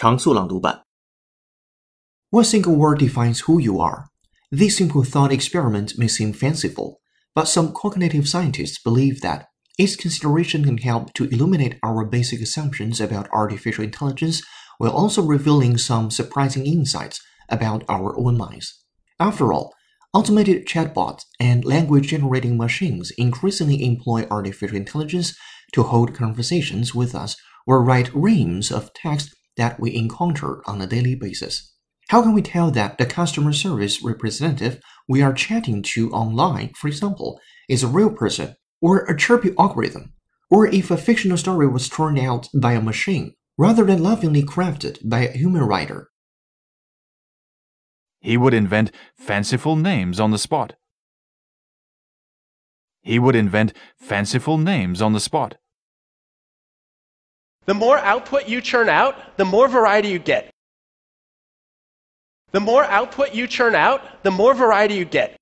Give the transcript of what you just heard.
常速朗读版。 What single word defines who you are? This simple thought experiment may seem fanciful, but some cognitive scientists believe that its consideration can help to illuminate our basic assumptions about artificial intelligence while also revealing some surprising insights about our own minds. After all, automated chatbots and language generating machines increasingly employ artificial intelligence to hold conversations with us or write reams of text that we encounter on a daily basis. How can we tell that the customer service representative we are chatting to online, for example, is a real person or a chirpy algorithm, or if a fictional story was turned out by a machine rather than lovingly crafted by a human writer? He would invent fanciful names on the spot. He would invent fanciful names on the spot. The more output you churn out, the more variety you get. The more output you churn out, the more variety you get.